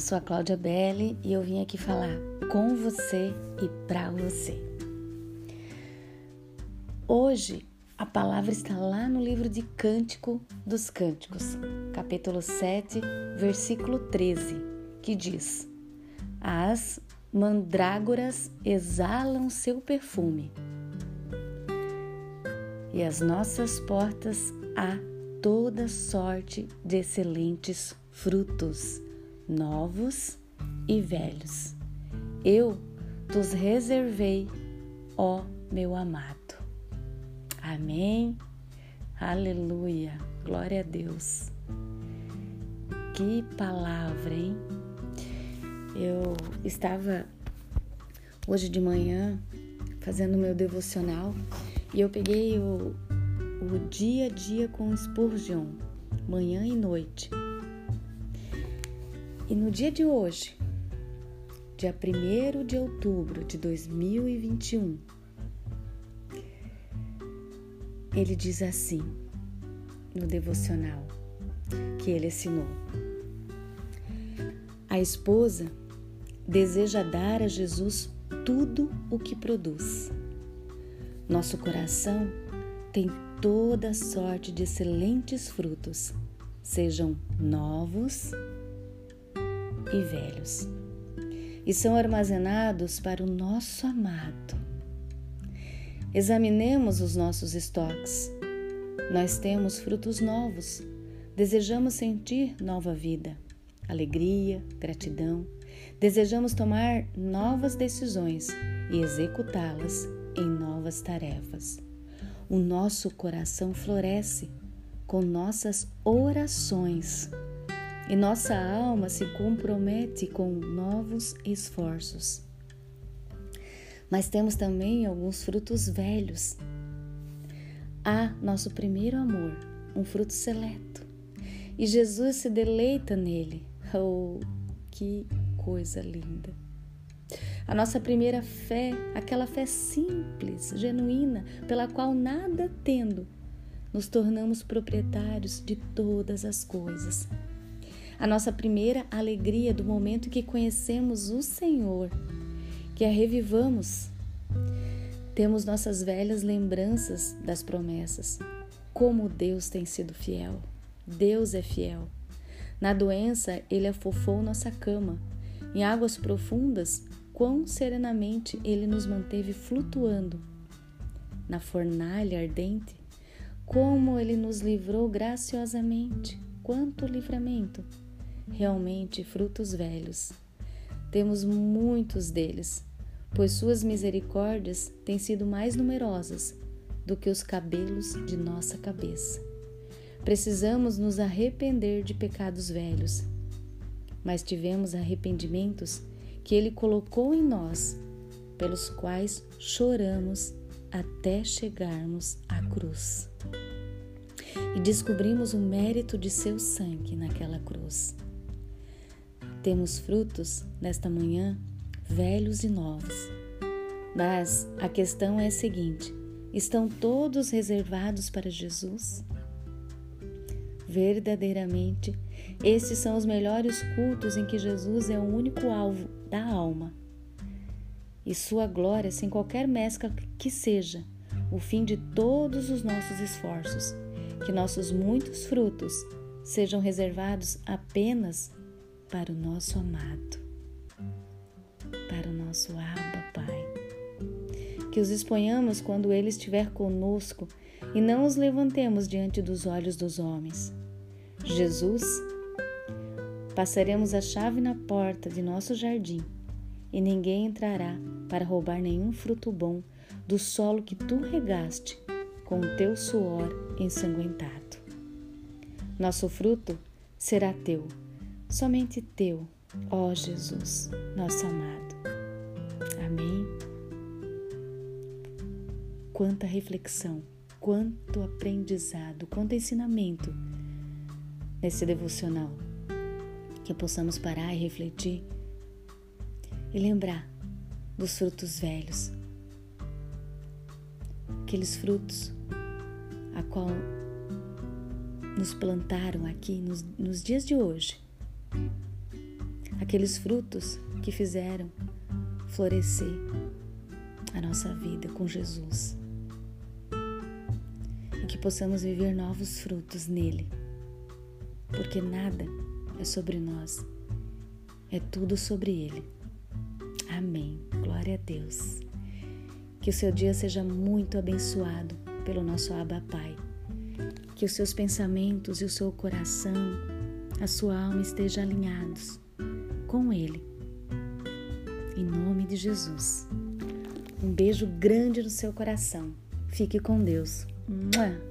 Eu sou a Cláudia Belli e eu vim aqui falar com você e para você. Hoje a palavra está lá no livro de Cântico dos Cânticos, capítulo 7, versículo 13, que diz: As mandrágoras exalam seu perfume e as nossas portas há toda sorte de excelentes frutos, novos e velhos. Eu os reservei, ó meu amado. Amém. Aleluia. Glória a Deus. Que palavra, hein? Eu estava hoje de manhã fazendo meu devocional e eu peguei o, o dia a dia com Spurgeon, manhã e noite. E no dia de hoje, dia 1 de outubro de 2021, ele diz assim no devocional que ele assinou: A esposa deseja dar a Jesus tudo o que produz. Nosso coração tem toda sorte de excelentes frutos, sejam novos e velhos, e são armazenados para o nosso amado. Examinemos os nossos estoques. Nós temos frutos novos, desejamos sentir nova vida, alegria, gratidão, desejamos tomar novas decisões e executá-las em novas tarefas o nosso coração floresce com nossas orações e nossa alma se compromete com novos esforços. Mas temos também alguns frutos velhos. Há nosso primeiro amor, um fruto seleto, e Jesus se deleita nele. Oh, que coisa linda! A nossa primeira fé, aquela fé simples, genuína, pela qual nada tendo, nos tornamos proprietários de todas as coisas. A nossa primeira alegria do momento que conhecemos o Senhor, que a revivamos. Temos nossas velhas lembranças das promessas. Como Deus tem sido fiel. Deus é fiel. Na doença, Ele afofou nossa cama. Em águas profundas, quão serenamente ele nos manteve flutuando na fornalha ardente, como ele nos livrou graciosamente. Quanto livramento! Realmente frutos velhos. Temos muitos deles, pois suas misericórdias têm sido mais numerosas do que os cabelos de nossa cabeça. Precisamos nos arrepender de pecados velhos, mas tivemos arrependimentos que Ele colocou em nós, pelos quais choramos até chegarmos à cruz. E descobrimos o mérito de seu sangue naquela cruz. Temos frutos nesta manhã velhos e novos. Mas a questão é a seguinte: estão todos reservados para Jesus? Verdadeiramente, esses são os melhores cultos em que Jesus é o único alvo da alma. E sua glória, sem qualquer mescla que seja, o fim de todos os nossos esforços, que nossos muitos frutos sejam reservados apenas para o nosso amado, para o nosso Abba Pai. Que os exponhamos quando Ele estiver conosco e não os levantemos diante dos olhos dos homens. Jesus Passaremos a chave na porta de nosso jardim, e ninguém entrará para roubar nenhum fruto bom do solo que tu regaste com o teu suor ensanguentado. Nosso fruto será teu, somente teu, ó Jesus, nosso amado. Amém. Quanta reflexão, quanto aprendizado, quanto ensinamento nesse devocional que possamos parar e refletir e lembrar dos frutos velhos, aqueles frutos a qual nos plantaram aqui nos, nos dias de hoje, aqueles frutos que fizeram florescer a nossa vida com Jesus. E que possamos viver novos frutos nele, porque nada é sobre nós, é tudo sobre ele. Amém. Glória a Deus. Que o seu dia seja muito abençoado pelo nosso Abba Pai. Que os seus pensamentos e o seu coração, a sua alma estejam alinhados com Ele. Em nome de Jesus. Um beijo grande no seu coração. Fique com Deus. Mua!